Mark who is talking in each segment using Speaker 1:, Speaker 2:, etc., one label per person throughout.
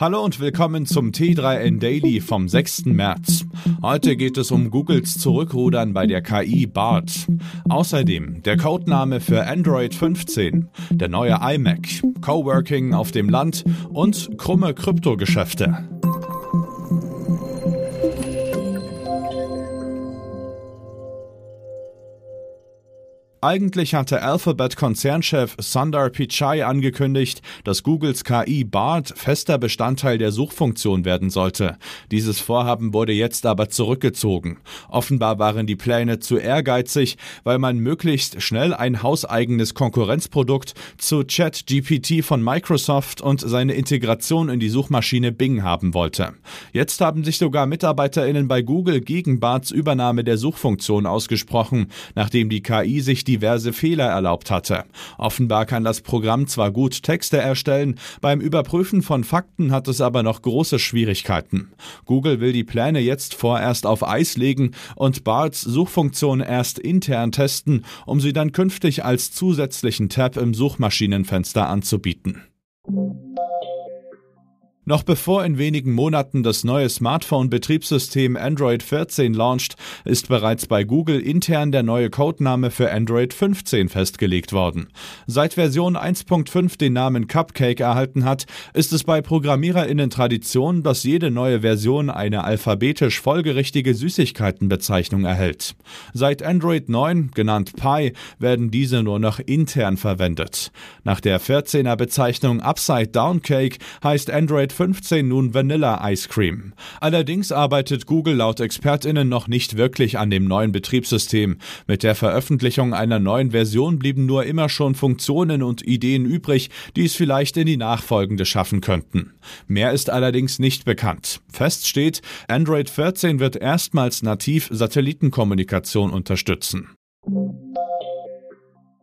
Speaker 1: Hallo und willkommen zum T3N Daily vom 6. März. Heute geht es um Googles Zurückrudern bei der KI BART. Außerdem der Codename für Android 15, der neue iMac, Coworking auf dem Land und krumme Kryptogeschäfte. Eigentlich hatte Alphabet-Konzernchef Sundar Pichai angekündigt, dass Googles KI BART fester Bestandteil der Suchfunktion werden sollte. Dieses Vorhaben wurde jetzt aber zurückgezogen. Offenbar waren die Pläne zu ehrgeizig, weil man möglichst schnell ein hauseigenes Konkurrenzprodukt zu ChatGPT von Microsoft und seine Integration in die Suchmaschine Bing haben wollte. Jetzt haben sich sogar MitarbeiterInnen bei Google gegen BARTs Übernahme der Suchfunktion ausgesprochen, nachdem die KI sich diverse Fehler erlaubt hatte. Offenbar kann das Programm zwar gut Texte erstellen, beim Überprüfen von Fakten hat es aber noch große Schwierigkeiten. Google will die Pläne jetzt vorerst auf Eis legen und Barts Suchfunktion erst intern testen, um sie dann künftig als zusätzlichen Tab im Suchmaschinenfenster anzubieten. Noch bevor in wenigen Monaten das neue Smartphone-Betriebssystem Android 14 launcht, ist bereits bei Google intern der neue Codename für Android 15 festgelegt worden. Seit Version 1.5 den Namen Cupcake erhalten hat, ist es bei ProgrammiererInnen Tradition, dass jede neue Version eine alphabetisch folgerichtige Süßigkeitenbezeichnung erhält. Seit Android 9, genannt Pi, werden diese nur noch intern verwendet. Nach der 14er Bezeichnung Upside Down Cake heißt Android 15 nun Vanilla Ice Cream. Allerdings arbeitet Google laut ExpertInnen noch nicht wirklich an dem neuen Betriebssystem. Mit der Veröffentlichung einer neuen Version blieben nur immer schon Funktionen und Ideen übrig, die es vielleicht in die nachfolgende schaffen könnten. Mehr ist allerdings nicht bekannt. Fest steht, Android 14 wird erstmals nativ Satellitenkommunikation unterstützen.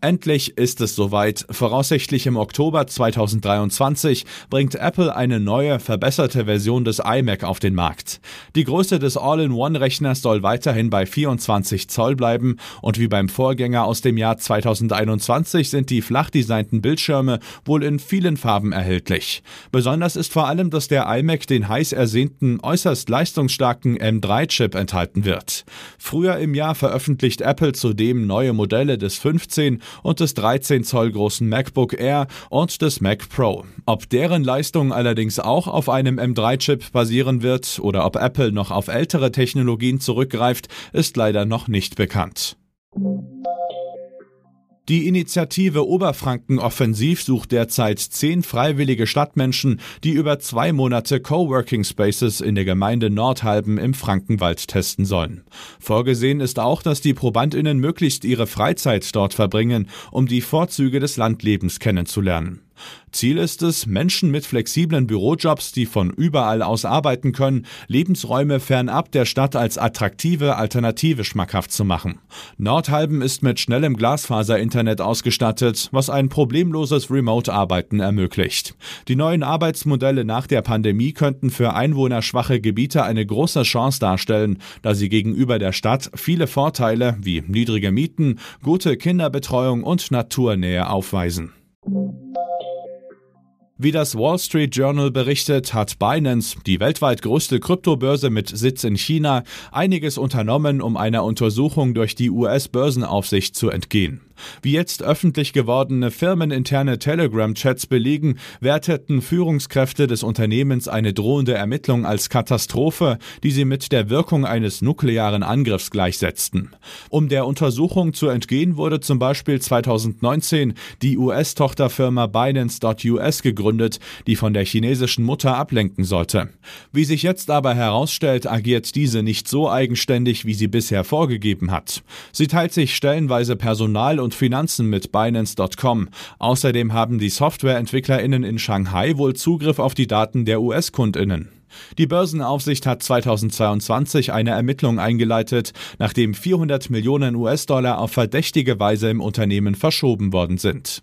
Speaker 1: Endlich ist es soweit. Voraussichtlich im Oktober 2023 bringt Apple eine neue, verbesserte Version des iMac auf den Markt. Die Größe des All-in-One-Rechners soll weiterhin bei 24 Zoll bleiben und wie beim Vorgänger aus dem Jahr 2021 sind die flach designten Bildschirme wohl in vielen Farben erhältlich. Besonders ist vor allem, dass der iMac den heiß ersehnten, äußerst leistungsstarken M3-Chip enthalten wird. Früher im Jahr veröffentlicht Apple zudem neue Modelle des 15 und des 13 Zoll großen MacBook Air und des Mac Pro. Ob deren Leistung allerdings auch auf einem M3-Chip basieren wird oder ob Apple noch auf ältere Technologien zurückgreift, ist leider noch nicht bekannt. Die Initiative Oberfranken Offensiv sucht derzeit zehn freiwillige Stadtmenschen, die über zwei Monate Coworking Spaces in der Gemeinde Nordhalben im Frankenwald testen sollen. Vorgesehen ist auch, dass die ProbandInnen möglichst ihre Freizeit dort verbringen, um die Vorzüge des Landlebens kennenzulernen. Ziel ist es, Menschen mit flexiblen Bürojobs, die von überall aus arbeiten können, Lebensräume fernab der Stadt als attraktive Alternative schmackhaft zu machen. Nordhalben ist mit schnellem Glasfaser-Internet ausgestattet, was ein problemloses Remote-Arbeiten ermöglicht. Die neuen Arbeitsmodelle nach der Pandemie könnten für einwohnerschwache Gebiete eine große Chance darstellen, da sie gegenüber der Stadt viele Vorteile wie niedrige Mieten, gute Kinderbetreuung und Naturnähe aufweisen. Wie das Wall Street Journal berichtet, hat Binance, die weltweit größte Kryptobörse mit Sitz in China, einiges unternommen, um einer Untersuchung durch die US-Börsenaufsicht zu entgehen. Wie jetzt öffentlich gewordene firmeninterne Telegram-Chats belegen, werteten Führungskräfte des Unternehmens eine drohende Ermittlung als Katastrophe, die sie mit der Wirkung eines nuklearen Angriffs gleichsetzten. Um der Untersuchung zu entgehen, wurde zum Beispiel 2019 die US-Tochterfirma Binance.us gegründet, die von der chinesischen Mutter ablenken sollte. Wie sich jetzt aber herausstellt, agiert diese nicht so eigenständig, wie sie bisher vorgegeben hat. Sie teilt sich stellenweise Personal und und Finanzen mit Binance.com. Außerdem haben die Softwareentwicklerinnen in Shanghai wohl Zugriff auf die Daten der US-Kundinnen. Die Börsenaufsicht hat 2022 eine Ermittlung eingeleitet, nachdem 400 Millionen US-Dollar auf verdächtige Weise im Unternehmen verschoben worden sind.